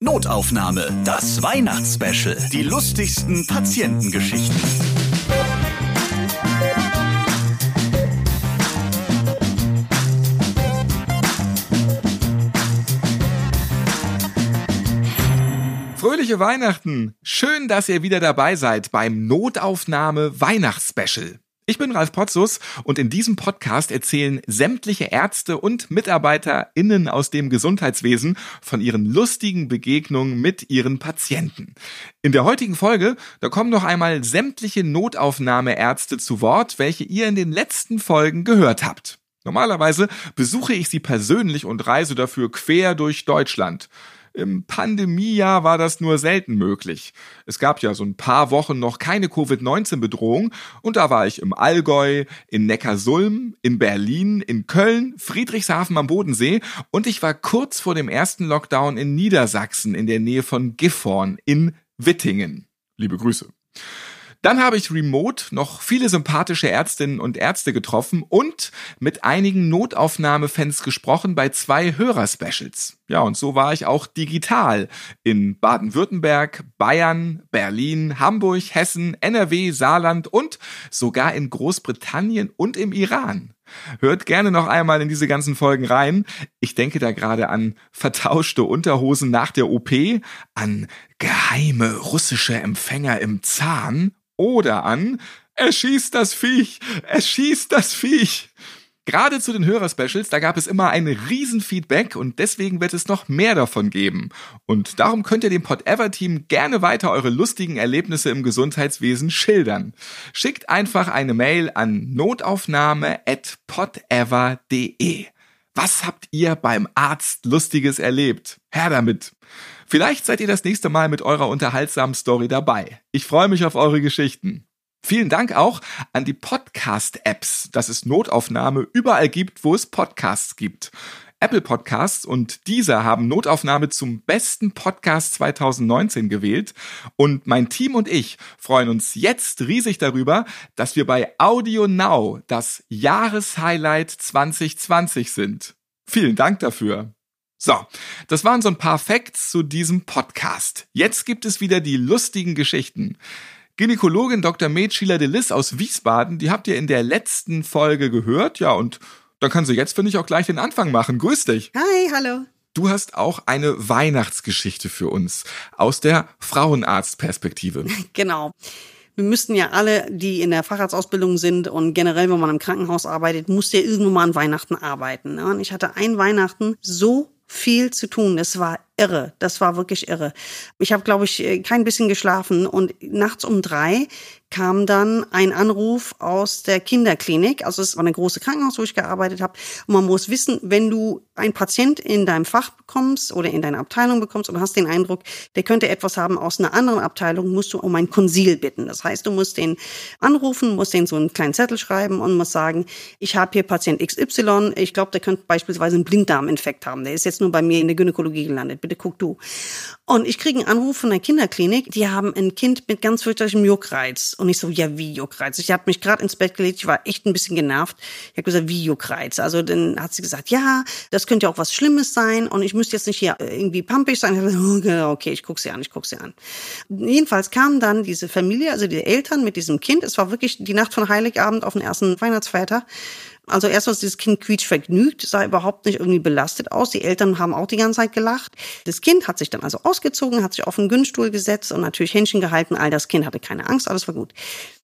Notaufnahme, das Weihnachtsspecial. Die lustigsten Patientengeschichten. Fröhliche Weihnachten! Schön, dass ihr wieder dabei seid beim Notaufnahme Weihnachtsspecial. Ich bin Ralf Potzus und in diesem Podcast erzählen sämtliche Ärzte und MitarbeiterInnen aus dem Gesundheitswesen von ihren lustigen Begegnungen mit ihren Patienten. In der heutigen Folge, da kommen noch einmal sämtliche Notaufnahmeärzte zu Wort, welche ihr in den letzten Folgen gehört habt. Normalerweise besuche ich sie persönlich und reise dafür quer durch Deutschland. Im Pandemiejahr war das nur selten möglich. Es gab ja so ein paar Wochen noch keine Covid-19-Bedrohung und da war ich im Allgäu, in Neckarsulm, in Berlin, in Köln, Friedrichshafen am Bodensee und ich war kurz vor dem ersten Lockdown in Niedersachsen in der Nähe von Gifhorn in Wittingen. Liebe Grüße. Dann habe ich remote noch viele sympathische Ärztinnen und Ärzte getroffen und mit einigen Notaufnahmefans gesprochen bei zwei Hörerspecials. Ja, und so war ich auch digital in Baden-Württemberg, Bayern, Berlin, Hamburg, Hessen, NRW, Saarland und sogar in Großbritannien und im Iran. Hört gerne noch einmal in diese ganzen Folgen rein. Ich denke da gerade an vertauschte Unterhosen nach der OP, an geheime russische Empfänger im Zahn oder an Er schießt das Viech, er schießt das Viech. Gerade zu den Hörerspecials, da gab es immer ein Riesenfeedback und deswegen wird es noch mehr davon geben. Und darum könnt ihr dem Pod-Ever-Team gerne weiter eure lustigen Erlebnisse im Gesundheitswesen schildern. Schickt einfach eine Mail an notaufnahme.podever.de. Was habt ihr beim Arzt Lustiges erlebt? Her damit! Vielleicht seid ihr das nächste Mal mit eurer unterhaltsamen Story dabei. Ich freue mich auf eure Geschichten. Vielen Dank auch an die Podcast-Apps, dass es Notaufnahme überall gibt, wo es Podcasts gibt. Apple Podcasts und dieser haben Notaufnahme zum besten Podcast 2019 gewählt. Und mein Team und ich freuen uns jetzt riesig darüber, dass wir bei Audio Now das Jahreshighlight 2020 sind. Vielen Dank dafür. So, das waren so ein paar Facts zu diesem Podcast. Jetzt gibt es wieder die lustigen Geschichten. Gynäkologin Dr. Med Sheila Delis aus Wiesbaden, die habt ihr in der letzten Folge gehört, ja, und dann kann sie jetzt, finde ich, auch gleich den Anfang machen. Grüß dich. Hi, hallo. Du hast auch eine Weihnachtsgeschichte für uns aus der Frauenarztperspektive. Genau. Wir müssten ja alle, die in der Facharztausbildung sind und generell, wenn man im Krankenhaus arbeitet, muss ja irgendwann mal an Weihnachten arbeiten. Ne? Und ich hatte ein Weihnachten so viel zu tun. Es war irre. Das war wirklich irre. Ich habe, glaube ich, äh, kein bisschen geschlafen und nachts um drei kam dann ein Anruf aus der Kinderklinik. Also es war eine große Krankenhaus, wo ich gearbeitet habe. Und man muss wissen, wenn du einen Patient in deinem Fach bekommst oder in deiner Abteilung bekommst und hast den Eindruck, der könnte etwas haben aus einer anderen Abteilung, musst du um ein Konsil bitten. Das heißt, du musst den anrufen, musst den so einen kleinen Zettel schreiben und musst sagen, ich habe hier Patient XY, ich glaube, der könnte beispielsweise einen Blinddarminfekt haben. Der ist jetzt nur bei mir in der Gynäkologie gelandet. Bitte guck du. Und ich kriege einen Anruf von der Kinderklinik, die haben ein Kind mit ganz fürchterlichem Juckreiz. Und ich so, ja, wie Juckreiz? Ich habe mich gerade ins Bett gelegt, ich war echt ein bisschen genervt. Ich habe gesagt, wie Juckreiz? Also dann hat sie gesagt, ja, das könnte ja auch was Schlimmes sein und ich müsste jetzt nicht hier irgendwie pampig sein. Ich gesagt, genau, okay, ich gucke sie an, ich gucke sie an. Jedenfalls kam dann diese Familie, also die Eltern mit diesem Kind. Es war wirklich die Nacht von Heiligabend auf den ersten Weihnachtsfeiertag. Also erst was dieses Kind quietsch vergnügt, sah überhaupt nicht irgendwie belastet aus. Die Eltern haben auch die ganze Zeit gelacht. Das Kind hat sich dann also ausgezogen, hat sich auf den Günststuhl gesetzt und natürlich Händchen gehalten. All das Kind hatte keine Angst, alles war gut.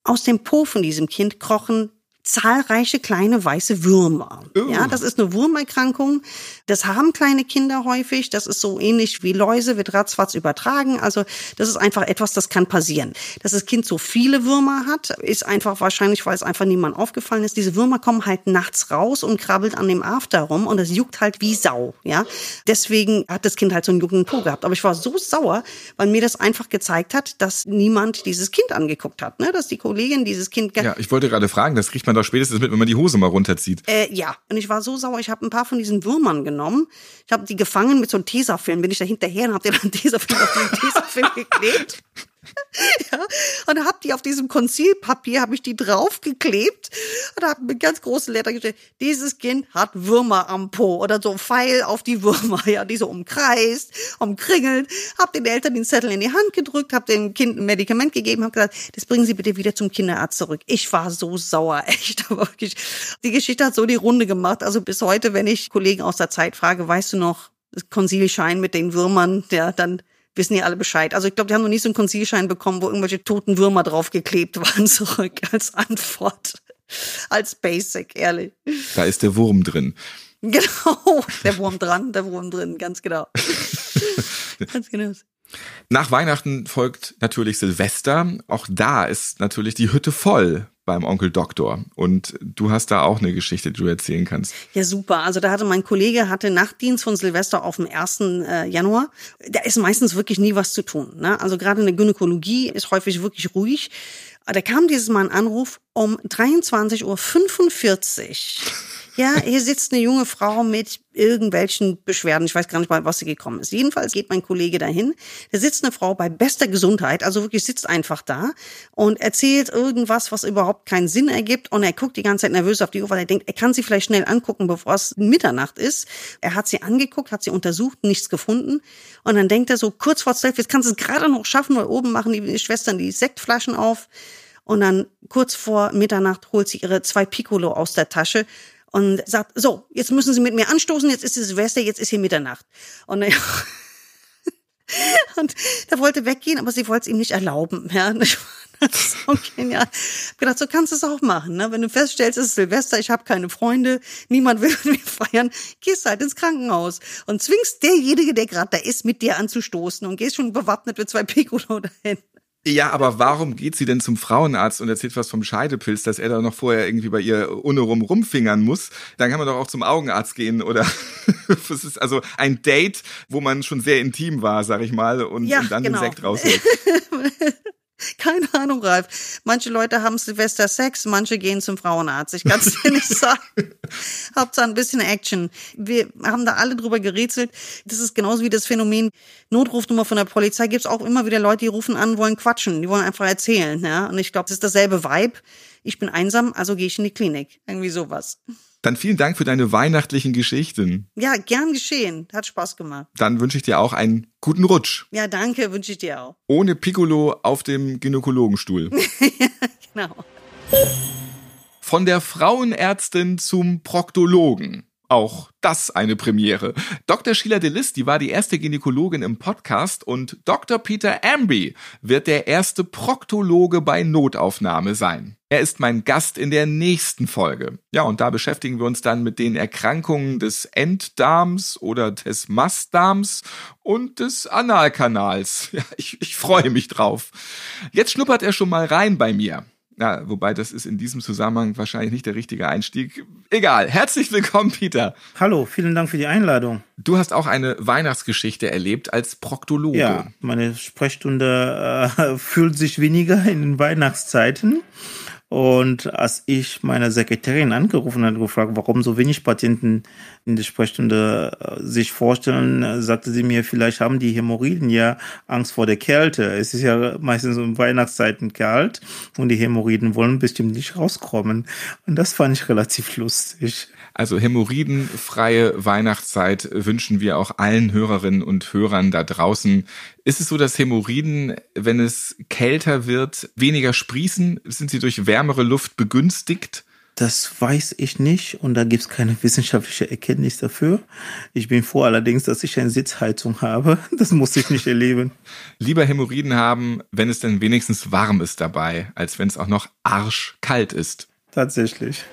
Aus dem Po von diesem Kind krochen zahlreiche kleine weiße Würmer. Oh. Ja, das ist eine Wurmerkrankung. Das haben kleine Kinder häufig. Das ist so ähnlich wie Läuse, wird ratzfatz übertragen. Also das ist einfach etwas, das kann passieren. Dass das Kind so viele Würmer hat, ist einfach wahrscheinlich, weil es einfach niemand aufgefallen ist. Diese Würmer kommen halt nachts raus und krabbelt an dem After rum und das juckt halt wie Sau. Ja, deswegen hat das Kind halt so einen juckenden Po gehabt. Aber ich war so sauer, weil mir das einfach gezeigt hat, dass niemand dieses Kind angeguckt hat. Ne? Dass die Kollegin dieses Kind... Ja, ich wollte gerade fragen, das riecht man doch spätestens mit, wenn man die Hose mal runterzieht. Äh, ja, und ich war so sauer, ich habe ein paar von diesen Würmern genommen. Ich habe die gefangen mit so einem Tesafilm, bin ich da hinterher und habe dann Tesafilm auf den Tesafilm geklebt. ja, und habe die auf diesem Konzilpapier, habe ich die draufgeklebt und habe mit ganz großen Lettern geschrieben, dieses Kind hat Würmer am Po oder so Pfeil auf die Würmer, ja, die so umkreist, umkringelt, habe den Eltern den Zettel in die Hand gedrückt, habe dem Kind ein Medikament gegeben, habe gesagt, das bringen Sie bitte wieder zum Kinderarzt zurück. Ich war so sauer, echt, aber wirklich. Die Geschichte hat so die Runde gemacht, also bis heute, wenn ich Kollegen aus der Zeit frage, weißt du noch, Konsilschein mit den Würmern, ja, dann wissen die alle Bescheid. Also ich glaube, die haben noch nie so einen Konzilschein bekommen, wo irgendwelche toten Würmer draufgeklebt waren zurück als Antwort. Als Basic, ehrlich. Da ist der Wurm drin. Genau, der Wurm dran, der Wurm drin, ganz genau. ganz genau. Nach Weihnachten folgt natürlich Silvester. Auch da ist natürlich die Hütte voll beim Onkel Doktor. Und du hast da auch eine Geschichte, die du erzählen kannst. Ja, super. Also da hatte mein Kollege hatte Nachtdienst von Silvester auf dem 1. Äh, Januar. Da ist meistens wirklich nie was zu tun. Ne? Also gerade in der Gynäkologie ist häufig wirklich ruhig. Da kam dieses Mal ein Anruf um 23.45 Uhr. Ja, hier sitzt eine junge Frau mit irgendwelchen Beschwerden. Ich weiß gar nicht mal, was sie gekommen ist. Jedenfalls geht mein Kollege dahin. Da sitzt eine Frau bei bester Gesundheit, also wirklich sitzt einfach da und erzählt irgendwas, was überhaupt keinen Sinn ergibt. Und er guckt die ganze Zeit nervös auf die Uhr, weil er denkt, er kann sie vielleicht schnell angucken, bevor es Mitternacht ist. Er hat sie angeguckt, hat sie untersucht, nichts gefunden. Und dann denkt er so kurz vor zwölf, jetzt kannst du es gerade noch schaffen, weil oben machen die Schwestern die Sektflaschen auf. Und dann kurz vor Mitternacht holt sie ihre zwei Piccolo aus der Tasche und sagt, so, jetzt müssen Sie mit mir anstoßen, jetzt ist es Silvester, jetzt ist hier Mitternacht. Und, äh, und der wollte weggehen, aber sie wollte es ihm nicht erlauben. Ja, das ist so genial. Ich hab gedacht, so kannst du es auch machen. Ne? Wenn du feststellst, es ist Silvester, ich habe keine Freunde, niemand will mit mir feiern, gehst halt ins Krankenhaus und zwingst derjenige, der gerade da ist, mit dir anzustoßen und gehst schon bewaffnet mit zwei Piccolo dahin. Ja, aber warum geht sie denn zum Frauenarzt und erzählt was vom Scheidepilz, dass er da noch vorher irgendwie bei ihr ohne rum rumfingern muss? Dann kann man doch auch zum Augenarzt gehen oder es ist also ein Date, wo man schon sehr intim war, sag ich mal, und, ja, und dann genau. den Sekt rausholt. Keine Ahnung, Ralf. Manche Leute haben Silvester Sex, manche gehen zum Frauenarzt. Ich kann es dir nicht sagen. Hauptsache ein bisschen Action. Wir haben da alle drüber gerätselt. Das ist genauso wie das Phänomen Notrufnummer von der Polizei. Gibt es auch immer wieder Leute, die rufen an, wollen quatschen, die wollen einfach erzählen. Ja? Und ich glaube, das ist dasselbe Vibe. Ich bin einsam, also gehe ich in die Klinik. Irgendwie sowas. Dann vielen Dank für deine weihnachtlichen Geschichten. Ja, gern geschehen. Hat Spaß gemacht. Dann wünsche ich dir auch einen guten Rutsch. Ja, danke, wünsche ich dir auch. Ohne Piccolo auf dem Gynäkologenstuhl. genau. Von der Frauenärztin zum Proktologen. Auch das eine Premiere. Dr. Sheila Delis, die war die erste Gynäkologin im Podcast und Dr. Peter Amby wird der erste Proktologe bei Notaufnahme sein. Er ist mein Gast in der nächsten Folge. Ja, und da beschäftigen wir uns dann mit den Erkrankungen des Enddarms oder des Mastdarms und des Analkanals. Ja, ich, ich freue mich drauf. Jetzt schnuppert er schon mal rein bei mir. Ja, wobei das ist in diesem Zusammenhang wahrscheinlich nicht der richtige Einstieg. Egal. Herzlich willkommen, Peter. Hallo, vielen Dank für die Einladung. Du hast auch eine Weihnachtsgeschichte erlebt als Proktologe. Ja, meine Sprechstunde äh, fühlt sich weniger in den Weihnachtszeiten. Und als ich meine Sekretärin angerufen und gefragt, warum so wenig Patienten in der Sprechstunde äh, sich vorstellen, sagte sie mir, vielleicht haben die Hämorrhoiden ja Angst vor der Kälte. Es ist ja meistens um Weihnachtszeiten kalt und die Hämorrhoiden wollen bestimmt nicht rauskommen. Und das fand ich relativ lustig. Also hämorrhoidenfreie Weihnachtszeit wünschen wir auch allen Hörerinnen und Hörern da draußen. Ist es so, dass Hämorrhoiden, wenn es kälter wird, weniger sprießen? Sind sie durch wärmere Luft begünstigt? Das weiß ich nicht und da gibt es keine wissenschaftliche Erkenntnis dafür. Ich bin froh allerdings, dass ich eine Sitzheizung habe. Das muss ich nicht erleben. Lieber Hämorrhoiden haben, wenn es denn wenigstens warm ist dabei, als wenn es auch noch arschkalt ist. Tatsächlich.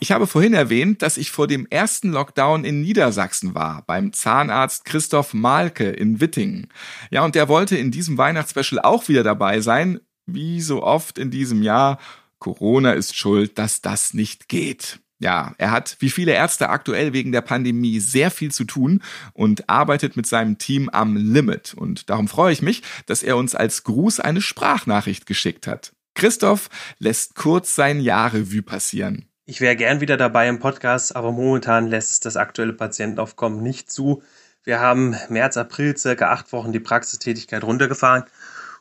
Ich habe vorhin erwähnt, dass ich vor dem ersten Lockdown in Niedersachsen war, beim Zahnarzt Christoph Malke in Wittingen. Ja, und der wollte in diesem Weihnachtsspecial auch wieder dabei sein, wie so oft in diesem Jahr. Corona ist schuld, dass das nicht geht. Ja, er hat wie viele Ärzte aktuell wegen der Pandemie sehr viel zu tun und arbeitet mit seinem Team am Limit. Und darum freue ich mich, dass er uns als Gruß eine Sprachnachricht geschickt hat. Christoph lässt kurz sein Jahrrevue passieren. Ich wäre gern wieder dabei im Podcast, aber momentan lässt das aktuelle Patientenaufkommen nicht zu. Wir haben März, April circa acht Wochen die Praxistätigkeit runtergefahren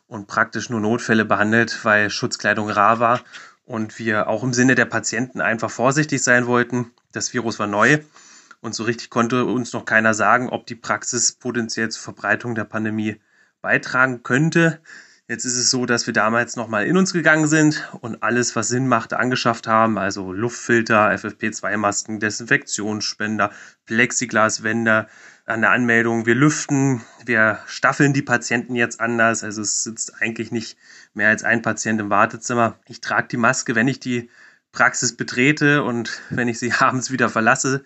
und praktisch nur Notfälle behandelt, weil Schutzkleidung rar war und wir auch im Sinne der Patienten einfach vorsichtig sein wollten. Das Virus war neu und so richtig konnte uns noch keiner sagen, ob die Praxis potenziell zur Verbreitung der Pandemie beitragen könnte. Jetzt ist es so, dass wir damals nochmal in uns gegangen sind und alles, was Sinn machte, angeschafft haben. Also Luftfilter, FFP2-Masken, Desinfektionsspender, Plexiglaswände an der Anmeldung. Wir lüften, wir staffeln die Patienten jetzt anders. Also es sitzt eigentlich nicht mehr als ein Patient im Wartezimmer. Ich trage die Maske, wenn ich die Praxis betrete und wenn ich sie abends wieder verlasse.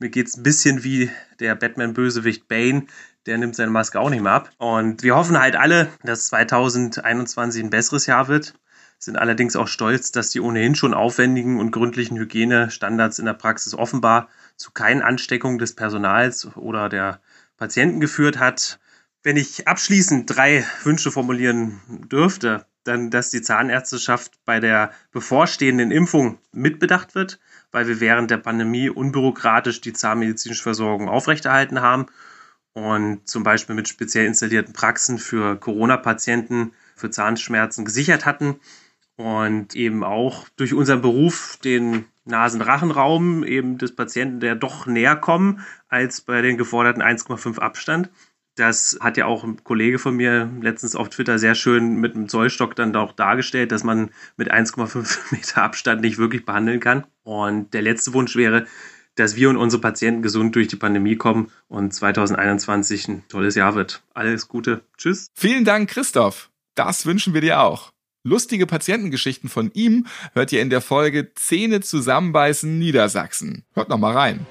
Mir geht es ein bisschen wie der Batman-Bösewicht Bane der nimmt seine Maske auch nicht mehr ab. Und wir hoffen halt alle, dass 2021 ein besseres Jahr wird. Sind allerdings auch stolz, dass die ohnehin schon aufwendigen und gründlichen Hygienestandards in der Praxis offenbar zu keinen Ansteckungen des Personals oder der Patienten geführt hat. Wenn ich abschließend drei Wünsche formulieren dürfte, dann, dass die Zahnärzteschaft bei der bevorstehenden Impfung mitbedacht wird, weil wir während der Pandemie unbürokratisch die zahnmedizinische Versorgung aufrechterhalten haben und zum Beispiel mit speziell installierten Praxen für Corona-Patienten für Zahnschmerzen gesichert hatten und eben auch durch unseren Beruf den Nasenrachenraum eben des Patienten, der doch näher kommen als bei den geforderten 1,5 Abstand. Das hat ja auch ein Kollege von mir letztens auf Twitter sehr schön mit einem Zollstock dann auch dargestellt, dass man mit 1,5 Meter Abstand nicht wirklich behandeln kann. Und der letzte Wunsch wäre, dass wir und unsere Patienten gesund durch die Pandemie kommen und 2021 ein tolles Jahr wird. Alles Gute. Tschüss. Vielen Dank, Christoph. Das wünschen wir dir auch. Lustige Patientengeschichten von ihm hört ihr in der Folge Zähne zusammenbeißen Niedersachsen. Hört noch mal rein.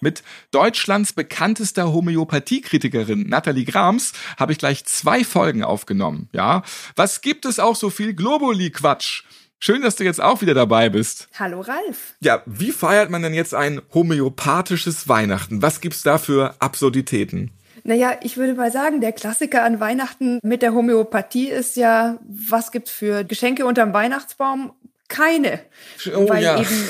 Mit Deutschlands bekanntester Homöopathiekritikerin Nathalie Grams habe ich gleich zwei Folgen aufgenommen. Ja, was gibt es auch so viel Globuli-Quatsch? Schön, dass du jetzt auch wieder dabei bist. Hallo Ralf. Ja, wie feiert man denn jetzt ein homöopathisches Weihnachten? Was gibt's da für Absurditäten? Naja, ich würde mal sagen, der Klassiker an Weihnachten mit der Homöopathie ist ja, was gibt's für Geschenke unterm Weihnachtsbaum? Keine. Oh Weil ja. Eben,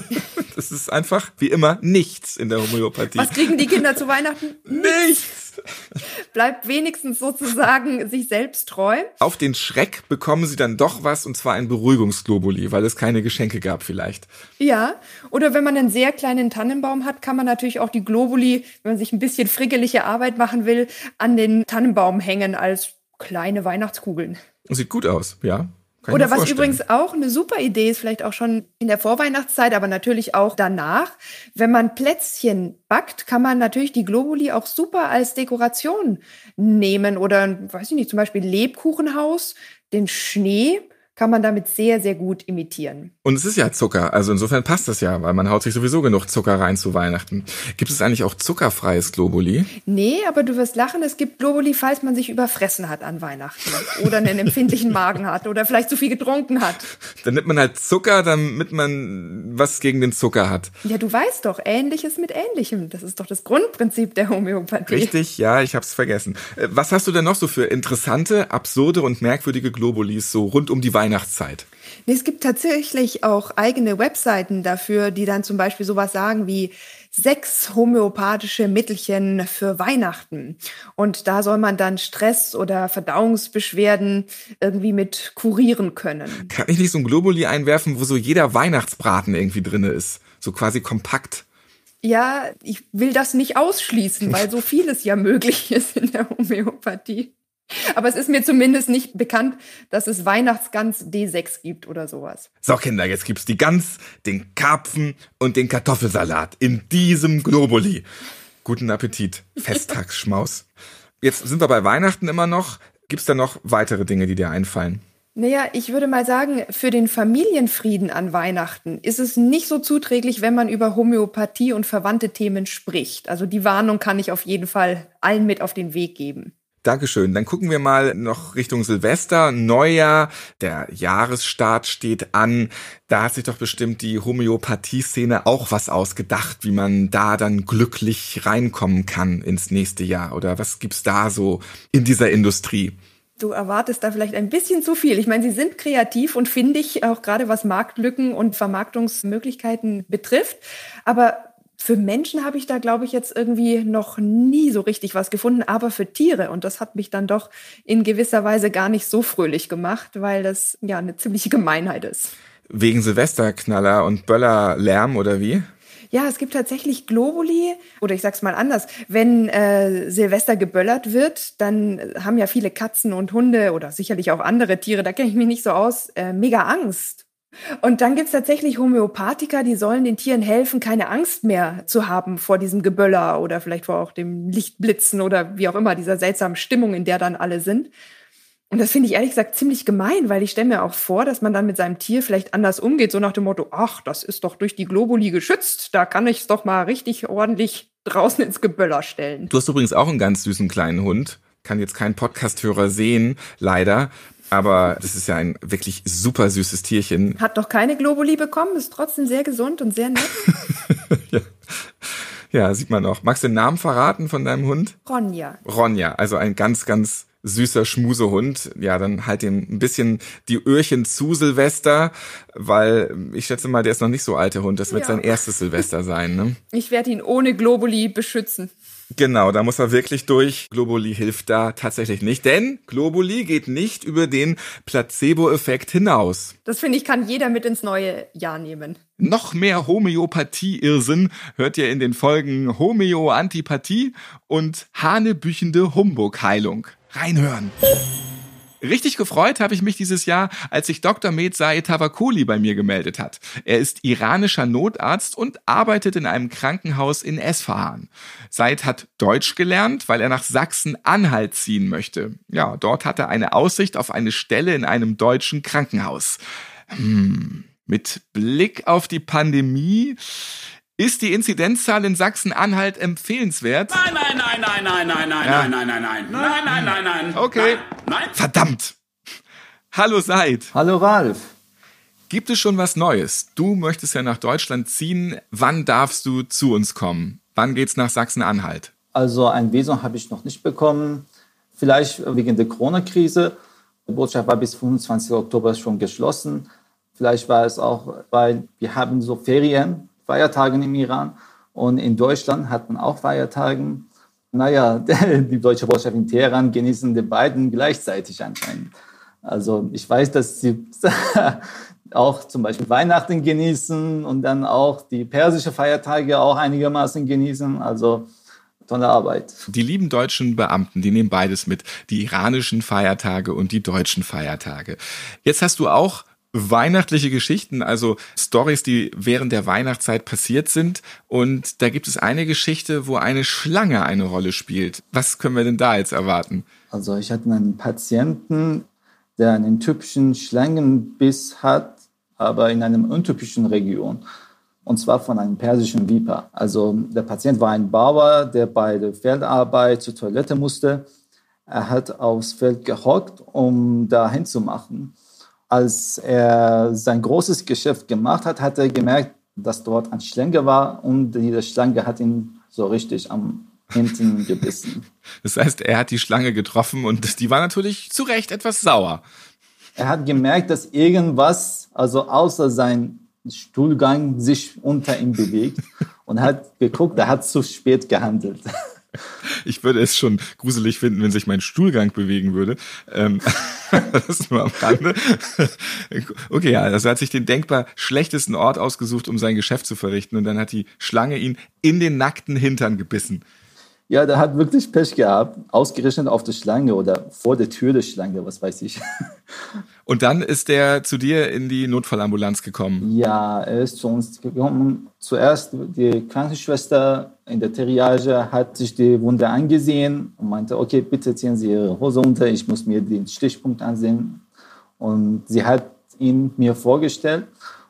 das ist einfach, wie immer, nichts in der Homöopathie. Was kriegen die Kinder zu Weihnachten? Nichts. Bleibt wenigstens sozusagen sich selbst treu. Auf den Schreck bekommen sie dann doch was, und zwar ein Beruhigungsglobuli, weil es keine Geschenke gab vielleicht. Ja, oder wenn man einen sehr kleinen Tannenbaum hat, kann man natürlich auch die Globuli, wenn man sich ein bisschen frickelige Arbeit machen will, an den Tannenbaum hängen als kleine Weihnachtskugeln. Sieht gut aus, ja. Kann Oder was übrigens auch eine super Idee ist, vielleicht auch schon in der Vorweihnachtszeit, aber natürlich auch danach. Wenn man Plätzchen backt, kann man natürlich die Globuli auch super als Dekoration nehmen oder, weiß ich nicht, zum Beispiel Lebkuchenhaus, den Schnee kann man damit sehr, sehr gut imitieren. Und es ist ja Zucker, also insofern passt das ja, weil man haut sich sowieso genug Zucker rein zu Weihnachten. Gibt es eigentlich auch zuckerfreies Globuli? Nee, aber du wirst lachen, es gibt Globuli, falls man sich überfressen hat an Weihnachten oder einen empfindlichen Magen hat oder vielleicht zu viel getrunken hat. Dann nimmt man halt Zucker, damit man was gegen den Zucker hat. Ja, du weißt doch, Ähnliches mit Ähnlichem. Das ist doch das Grundprinzip der Homöopathie. Richtig, ja, ich hab's vergessen. Äh, was hast du denn noch so für interessante, absurde und merkwürdige Globulis so rund um die Weihnachten? Weihnachtszeit? Nee, es gibt tatsächlich auch eigene Webseiten dafür, die dann zum Beispiel sowas sagen wie sechs homöopathische Mittelchen für Weihnachten. Und da soll man dann Stress oder Verdauungsbeschwerden irgendwie mit kurieren können. Kann ich nicht so ein Globuli einwerfen, wo so jeder Weihnachtsbraten irgendwie drin ist? So quasi kompakt. Ja, ich will das nicht ausschließen, weil so vieles ja möglich ist in der Homöopathie. Aber es ist mir zumindest nicht bekannt, dass es Weihnachtsgans D6 gibt oder sowas. So, Kinder, jetzt gibt's die Gans, den Karpfen und den Kartoffelsalat in diesem Globuli. Guten Appetit. Festtagsschmaus. Jetzt sind wir bei Weihnachten immer noch. Gibt's da noch weitere Dinge, die dir einfallen? Naja, ich würde mal sagen, für den Familienfrieden an Weihnachten ist es nicht so zuträglich, wenn man über Homöopathie und verwandte Themen spricht. Also die Warnung kann ich auf jeden Fall allen mit auf den Weg geben. Dankeschön. Dann gucken wir mal noch Richtung Silvester, Neujahr. Der Jahresstart steht an. Da hat sich doch bestimmt die Homöopathie-Szene auch was ausgedacht, wie man da dann glücklich reinkommen kann ins nächste Jahr. Oder was gibt's da so in dieser Industrie? Du erwartest da vielleicht ein bisschen zu viel. Ich meine, sie sind kreativ und findig, auch gerade was Marktlücken und Vermarktungsmöglichkeiten betrifft. Aber für Menschen habe ich da, glaube ich, jetzt irgendwie noch nie so richtig was gefunden, aber für Tiere. Und das hat mich dann doch in gewisser Weise gar nicht so fröhlich gemacht, weil das ja eine ziemliche Gemeinheit ist. Wegen Silvesterknaller und Böllerlärm oder wie? Ja, es gibt tatsächlich Globuli, oder ich sag's mal anders, wenn äh, Silvester geböllert wird, dann haben ja viele Katzen und Hunde oder sicherlich auch andere Tiere, da kenne ich mich nicht so aus, äh, mega Angst. Und dann gibt's tatsächlich Homöopathika, die sollen den Tieren helfen, keine Angst mehr zu haben vor diesem Geböller oder vielleicht vor auch dem Lichtblitzen oder wie auch immer, dieser seltsamen Stimmung, in der dann alle sind. Und das finde ich ehrlich gesagt ziemlich gemein, weil ich stelle mir auch vor, dass man dann mit seinem Tier vielleicht anders umgeht, so nach dem Motto, ach, das ist doch durch die Globuli geschützt, da kann ich es doch mal richtig ordentlich draußen ins Geböller stellen. Du hast übrigens auch einen ganz süßen kleinen Hund. Kann jetzt kein Podcasthörer sehen, leider. Aber das ist ja ein wirklich super süßes Tierchen. Hat doch keine Globuli bekommen, ist trotzdem sehr gesund und sehr nett. ja. ja, sieht man auch. Magst du den Namen verraten von deinem Hund? Ronja. Ronja, also ein ganz, ganz süßer Schmusehund. Ja, dann halt ihm ein bisschen die Öhrchen zu Silvester, weil ich schätze mal, der ist noch nicht so alt, der Hund. Das wird ja. sein erstes Silvester sein. Ne? Ich werde ihn ohne Globuli beschützen. Genau, da muss er wirklich durch. Globuli hilft da tatsächlich nicht, denn Globuli geht nicht über den Placebo-Effekt hinaus. Das finde ich, kann jeder mit ins neue Jahr nehmen. Noch mehr Homöopathie-Irrsinn hört ihr in den Folgen Homöo-Antipathie und Hanebüchende Humbug-Heilung reinhören. Richtig gefreut habe ich mich dieses Jahr, als sich Dr. Medzai Tavakoli bei mir gemeldet hat. Er ist iranischer Notarzt und arbeitet in einem Krankenhaus in Esfahan. Said hat Deutsch gelernt, weil er nach Sachsen-Anhalt ziehen möchte. Ja, dort hat er eine Aussicht auf eine Stelle in einem deutschen Krankenhaus. Hm. Mit Blick auf die Pandemie ist die Inzidenzzahl in Sachsen-Anhalt empfehlenswert? Nein, nein, nein, nein, nein, nein, nein, ja. nein, nein, nein, nein, nein, nein, nein, nein. Okay. Nein, nein. Verdammt. Hallo Seid. Hallo Ralf. Gibt es schon was Neues? Du möchtest ja nach Deutschland ziehen. Wann darfst du zu uns kommen? Wann geht's nach Sachsen-Anhalt? Also ein Visum habe ich noch nicht bekommen. Vielleicht wegen der Corona-Krise. Die Botschaft war bis 25. Oktober schon geschlossen. Vielleicht war es auch, weil wir haben so Ferien Feiertagen im Iran. Und in Deutschland hat man auch Feiertagen. Naja, die deutsche Botschaft in Teheran genießen die beiden gleichzeitig anscheinend. Also ich weiß, dass sie auch zum Beispiel Weihnachten genießen und dann auch die persische Feiertage auch einigermaßen genießen. Also tolle Arbeit. Die lieben deutschen Beamten, die nehmen beides mit. Die iranischen Feiertage und die deutschen Feiertage. Jetzt hast du auch weihnachtliche Geschichten, also Stories, die während der Weihnachtszeit passiert sind. Und da gibt es eine Geschichte, wo eine Schlange eine Rolle spielt. Was können wir denn da jetzt erwarten? Also ich hatte einen Patienten, der einen typischen Schlangenbiss hat, aber in einem untypischen Region. Und zwar von einem persischen Viper. Also der Patient war ein Bauer, der bei der Feldarbeit zur Toilette musste. Er hat aufs Feld gehockt, um da hinzumachen als er sein großes Geschäft gemacht hat, hat er gemerkt, dass dort eine Schlange war und diese Schlange hat ihn so richtig am hinten gebissen. Das heißt, er hat die Schlange getroffen und die war natürlich zu Recht etwas sauer. Er hat gemerkt, dass irgendwas, also außer sein Stuhlgang, sich unter ihm bewegt und hat geguckt, er hat zu spät gehandelt. Ich würde es schon gruselig finden, wenn sich mein Stuhlgang bewegen würde. Ähm, das nur am Rande. Okay, also er hat sich den denkbar schlechtesten Ort ausgesucht, um sein Geschäft zu verrichten. Und dann hat die Schlange ihn in den nackten Hintern gebissen. Ja, der hat wirklich Pech gehabt. Ausgerechnet auf der Schlange oder vor der Tür der Schlange, was weiß ich. Und dann ist der zu dir in die Notfallambulanz gekommen? Ja, er ist zu uns gekommen. Zuerst die Krankenschwester in der Triage hat sich die Wunde angesehen und meinte, okay, bitte ziehen Sie Ihre Hose unter, ich muss mir den Stichpunkt ansehen. Und sie hat ihn mir vorgestellt.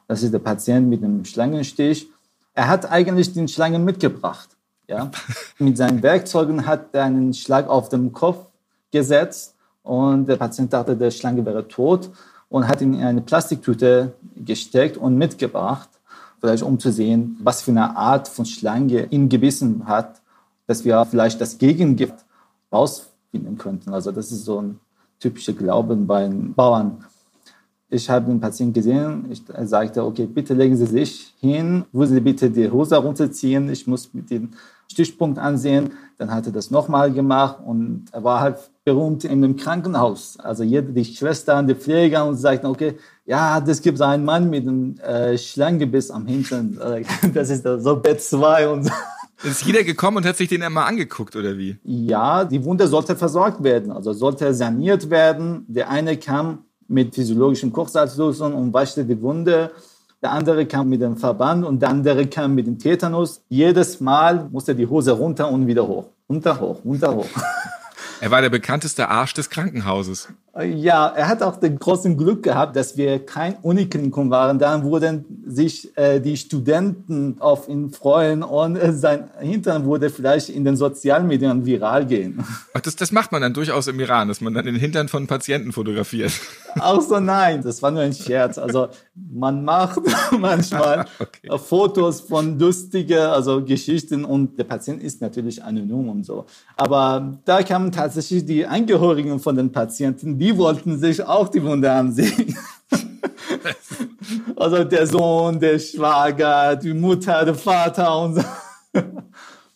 Das ist der Patient mit dem Schlangenstich. Er hat eigentlich den Schlangen mitgebracht. Ja? Mit seinen Werkzeugen hat er einen Schlag auf den Kopf gesetzt und der Patient dachte, der Schlange wäre tot und hat ihn in eine Plastiktüte gesteckt und mitgebracht, vielleicht um zu sehen, was für eine Art von Schlange ihn gebissen hat, dass wir vielleicht das Gegengift rausfinden könnten. Also das ist so ein typischer Glauben bei den Bauern. Ich habe den Patienten gesehen. Ich sagte, okay, bitte legen Sie sich hin. Würden Sie bitte die Hose runterziehen? Ich muss mit dem Stichpunkt ansehen. Dann hat er das nochmal gemacht und er war halt berühmt in dem Krankenhaus. Also jede, die Schwestern, die Pfleger und sagten, okay, ja, das gibt einen Mann mit einem äh, Schlangenbiss am Hintern. Das ist so Bett 2 und so. Ist jeder gekommen und hat sich den einmal angeguckt, oder wie? Ja, die Wunde sollte versorgt werden, also sollte saniert werden. Der eine kam mit physiologischen Kochsalzlösung und waschte die Wunde. Der andere kam mit dem Verband und der andere kam mit dem Tetanus. Jedes Mal musste die Hose runter und wieder hoch. Runter, hoch, runter, hoch. Er war der bekannteste Arsch des Krankenhauses. Ja, er hat auch den großen Glück gehabt, dass wir kein Uniklinikum waren. Dann wurden sich äh, die Studenten auf ihn freuen und äh, sein Hintern wurde vielleicht in den Sozialmedien viral gehen. Ach, das, das macht man dann durchaus im Iran, dass man dann den Hintern von Patienten fotografiert. Auch so nein, das war nur ein Scherz. Also man macht manchmal okay. Fotos von lustigen also Geschichten und der Patient ist natürlich anonym und so. Aber da kamen tatsächlich die Angehörigen von den Patienten, die wollten sich auch die Wunde ansehen. also der Sohn, der Schwager, die Mutter, der Vater und so.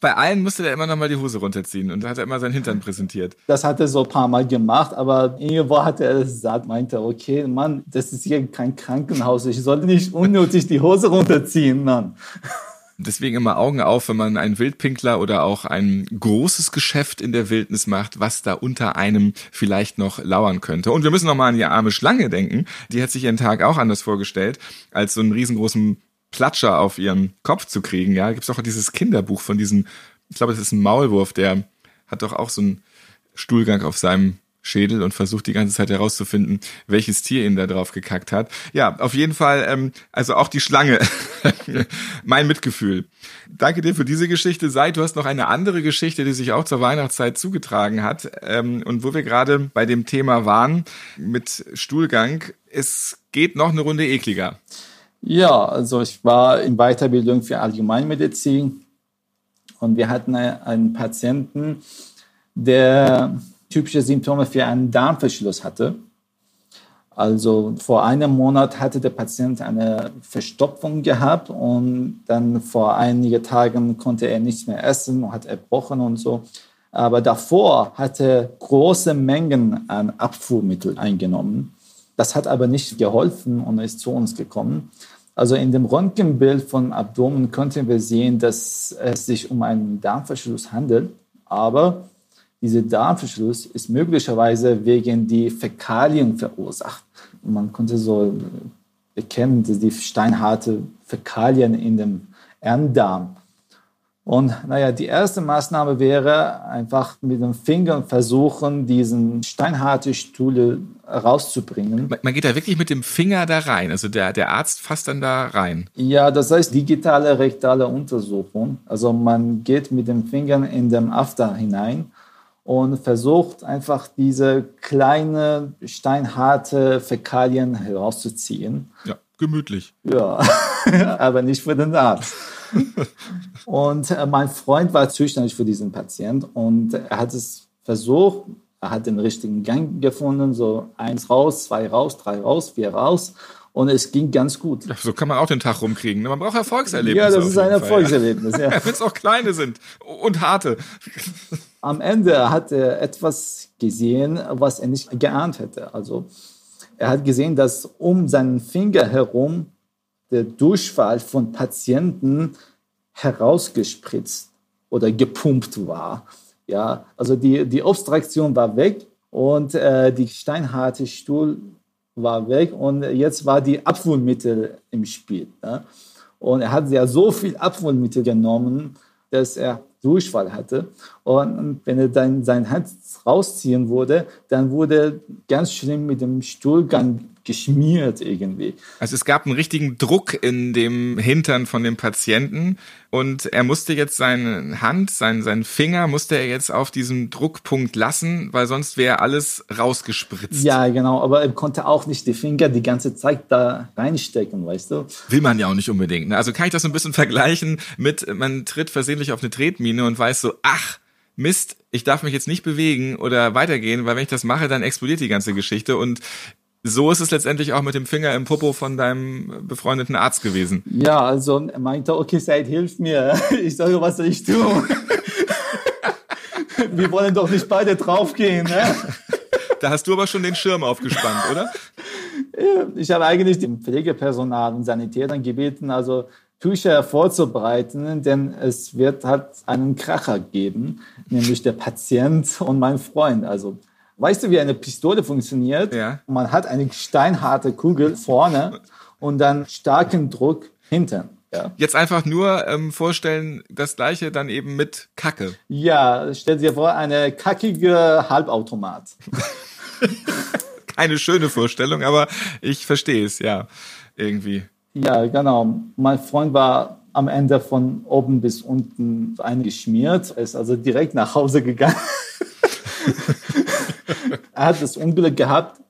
Bei allen musste der immer noch mal die Hose runterziehen und da hat er immer seinen Hintern präsentiert. Das hat er so ein paar Mal gemacht, aber irgendwo hat er es gesagt, meinte, okay, Mann, das ist hier kein Krankenhaus, ich soll nicht unnötig die Hose runterziehen, Mann. Deswegen immer Augen auf, wenn man einen Wildpinkler oder auch ein großes Geschäft in der Wildnis macht, was da unter einem vielleicht noch lauern könnte. Und wir müssen noch mal an die arme Schlange denken. Die hat sich ihren Tag auch anders vorgestellt, als so einen riesengroßen Platscher auf ihren Kopf zu kriegen. Ja, gibt's auch dieses Kinderbuch von diesem, ich glaube, das ist ein Maulwurf, der hat doch auch so einen Stuhlgang auf seinem Schädel und versucht die ganze Zeit herauszufinden, welches Tier ihn da drauf gekackt hat. Ja, auf jeden Fall, ähm, also auch die Schlange. mein Mitgefühl. Danke dir für diese Geschichte. Sei, du hast noch eine andere Geschichte, die sich auch zur Weihnachtszeit zugetragen hat. Ähm, und wo wir gerade bei dem Thema waren mit Stuhlgang, es geht noch eine Runde ekliger. Ja, also ich war in Weiterbildung für Allgemeinmedizin und wir hatten einen Patienten, der typische Symptome für einen Darmverschluss hatte. Also vor einem Monat hatte der Patient eine Verstopfung gehabt und dann vor einigen Tagen konnte er nichts mehr essen und hat erbrochen und so. Aber davor hatte große Mengen an Abfuhrmittel eingenommen. Das hat aber nicht geholfen und ist zu uns gekommen. Also in dem Röntgenbild vom Abdomen konnten wir sehen, dass es sich um einen Darmverschluss handelt. Aber dieser Darmverschluss ist möglicherweise wegen die Fäkalien verursacht. Und man konnte so erkennen, dass die steinharte Fäkalien in dem Enddarm. Und naja, die erste Maßnahme wäre einfach mit dem Finger versuchen, diesen steinharte Stuhle rauszubringen. Man geht da wirklich mit dem Finger da rein. Also der, der Arzt fasst dann da rein. Ja, das heißt digitale rektale Untersuchung. Also man geht mit dem Finger in den After hinein und versucht einfach diese kleine steinharte Fäkalien herauszuziehen. Ja, gemütlich. Ja, aber nicht für den Arzt. und äh, mein Freund war zuständig für diesen Patient und er hat es versucht, er hat den richtigen Gang gefunden, so eins raus, zwei raus, drei raus, vier raus. Und es ging ganz gut. So kann man auch den Tag rumkriegen. Ne? Man braucht Erfolgserlebnisse. Ja, das ist ein Erfolgserlebnis. Ja. Wenn es auch kleine sind und harte. Am Ende hat er etwas gesehen, was er nicht geahnt hätte. Also er hat gesehen, dass um seinen Finger herum der Durchfall von Patienten herausgespritzt oder gepumpt war. Ja, also die, die Obstraktion war weg und äh, die steinharte Stuhl war weg und jetzt war die Abführmittel im Spiel. Ja? Und er hat ja so viel Abführmittel genommen, dass er Durchfall hatte. Und wenn er dann sein Hand rausziehen würde, dann wurde ganz schlimm mit dem Stuhlgang geschmiert irgendwie. Also es gab einen richtigen Druck in dem Hintern von dem Patienten und er musste jetzt seine Hand, sein, sein Finger musste er jetzt auf diesem Druckpunkt lassen, weil sonst wäre alles rausgespritzt. Ja, genau, aber er konnte auch nicht die Finger die ganze Zeit da reinstecken, weißt du? Will man ja auch nicht unbedingt. Ne? Also kann ich das so ein bisschen vergleichen mit, man tritt versehentlich auf eine Tretmine und weiß so, ach, Mist, ich darf mich jetzt nicht bewegen oder weitergehen, weil wenn ich das mache, dann explodiert die ganze Geschichte und so ist es letztendlich auch mit dem Finger im Popo von deinem befreundeten Arzt gewesen. Ja, also er meinte, okay, Said, hilf mir. Ich sage, was soll ich tun? Wir wollen doch nicht beide draufgehen. Ne? Da hast du aber schon den Schirm aufgespannt, oder? Ich habe eigentlich dem Pflegepersonal und Sanitätern gebeten, also Tücher vorzubereiten, denn es wird halt einen Kracher geben, nämlich der Patient und mein Freund. Also weißt du, wie eine Pistole funktioniert? Ja. Man hat eine steinharte Kugel vorne und dann starken Druck hinten. Ja. Jetzt einfach nur ähm, vorstellen, das gleiche dann eben mit Kacke. Ja, stell dir vor, eine kackige Halbautomat. Keine schöne Vorstellung, aber ich verstehe es, ja, irgendwie. Ja, genau. Mein Freund war am Ende von oben bis unten eingeschmiert. Er ist also direkt nach Hause gegangen. er hat das Unglück gehabt.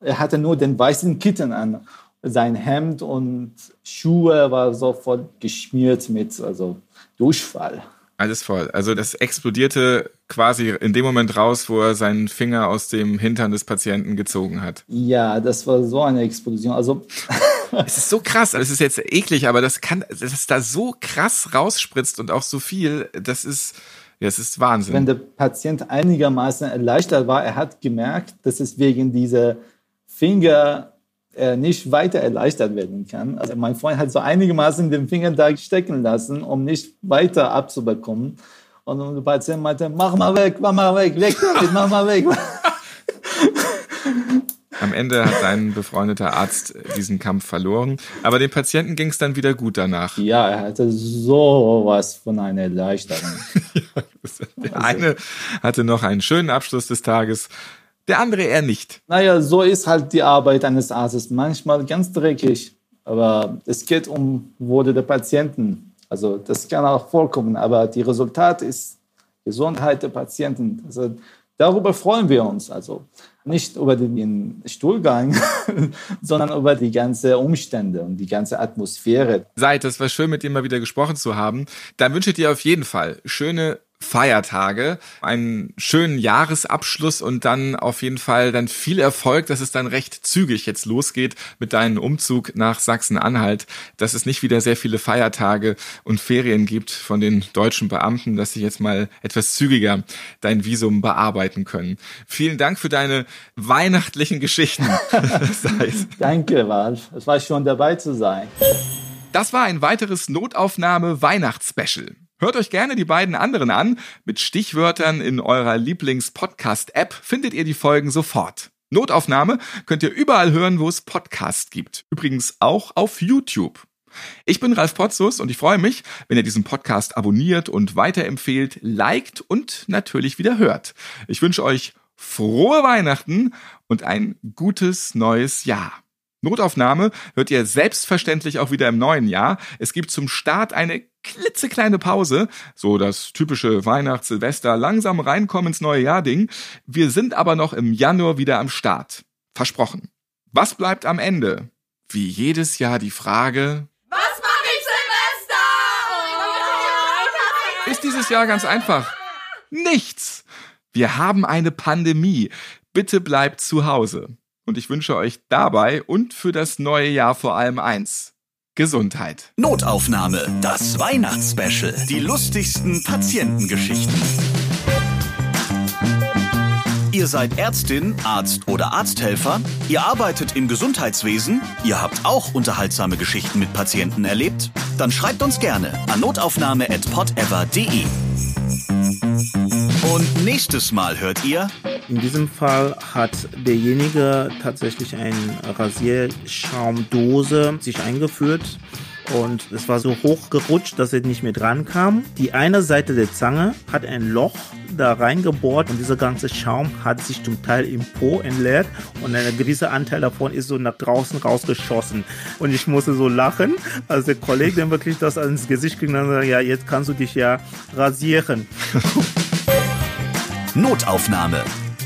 Er hatte nur den weißen Kitten an. Sein Hemd und Schuhe war sofort geschmiert mit also Durchfall. Alles voll. Also das explodierte quasi in dem Moment raus, wo er seinen Finger aus dem Hintern des Patienten gezogen hat. Ja, das war so eine Explosion. Also es ist so krass. Es ist jetzt eklig, aber das kann, dass da so krass rausspritzt und auch so viel, das ist, es ist Wahnsinn. Wenn der Patient einigermaßen erleichtert war, er hat gemerkt, dass es wegen dieser Finger er nicht weiter erleichtert werden kann. Also mein Freund hat so einigermaßen den Finger da stecken lassen, um nicht weiter abzubekommen. Und der Patient meinte, mach mal weg, mach mal weg, weg damit, mach mal weg. Am Ende hat dein befreundeter Arzt diesen Kampf verloren. Aber dem Patienten ging es dann wieder gut danach. Ja, er hatte sowas von einer Erleichterung. Der eine hatte noch einen schönen Abschluss des Tages, der andere eher nicht. Naja, so ist halt die Arbeit eines Arztes. Manchmal ganz dreckig, aber es geht um Wohle der Patienten. Also das kann auch vorkommen, aber die Resultat ist Gesundheit der Patienten. Also darüber freuen wir uns. Also nicht über den Stuhlgang, sondern über die ganze Umstände und die ganze Atmosphäre. Seid, es war schön, mit dir mal wieder gesprochen zu haben. Dann wünsche ich dir auf jeden Fall schöne Feiertage, einen schönen Jahresabschluss und dann auf jeden Fall dann viel Erfolg, dass es dann recht zügig jetzt losgeht mit deinem Umzug nach Sachsen-Anhalt, dass es nicht wieder sehr viele Feiertage und Ferien gibt von den deutschen Beamten, dass sie jetzt mal etwas zügiger dein Visum bearbeiten können. Vielen Dank für deine weihnachtlichen Geschichten. Danke, Ralf. Es war schon dabei zu sein. Das war ein weiteres Notaufnahme Weihnachtsspecial. Hört euch gerne die beiden anderen an. Mit Stichwörtern in eurer Lieblings-Podcast-App findet ihr die Folgen sofort. Notaufnahme könnt ihr überall hören, wo es Podcasts gibt. Übrigens auch auf YouTube. Ich bin Ralf Potzus und ich freue mich, wenn ihr diesen Podcast abonniert und weiterempfehlt, liked und natürlich wieder hört. Ich wünsche euch frohe Weihnachten und ein gutes neues Jahr. Notaufnahme hört ihr selbstverständlich auch wieder im neuen Jahr. Es gibt zum Start eine klitzekleine Pause, so das typische Weihnachts-, Silvester, langsam reinkommen ins neue Jahr-Ding. Wir sind aber noch im Januar wieder am Start. Versprochen. Was bleibt am Ende? Wie jedes Jahr die Frage, Was mache ich Silvester? ist dieses Jahr ganz einfach. Nichts. Wir haben eine Pandemie. Bitte bleibt zu Hause. Und ich wünsche euch dabei und für das neue Jahr vor allem eins. Gesundheit. Notaufnahme, das Weihnachtsspecial. Die lustigsten Patientengeschichten. Ihr seid Ärztin, Arzt oder Arzthelfer? Ihr arbeitet im Gesundheitswesen? Ihr habt auch unterhaltsame Geschichten mit Patienten erlebt? Dann schreibt uns gerne an notaufnahme.podever.de. Und nächstes Mal hört ihr. In diesem Fall hat derjenige tatsächlich eine Rasierschaumdose sich eingeführt und es war so hoch gerutscht, dass er nicht mehr dran kam. Die eine Seite der Zange hat ein Loch da reingebohrt und dieser ganze Schaum hat sich zum Teil im Po entleert und ein gewisser Anteil davon ist so nach draußen rausgeschossen. Und ich musste so lachen, als der Kollege dann wirklich das ans Gesicht ging und sagte, ja, jetzt kannst du dich ja rasieren. Notaufnahme.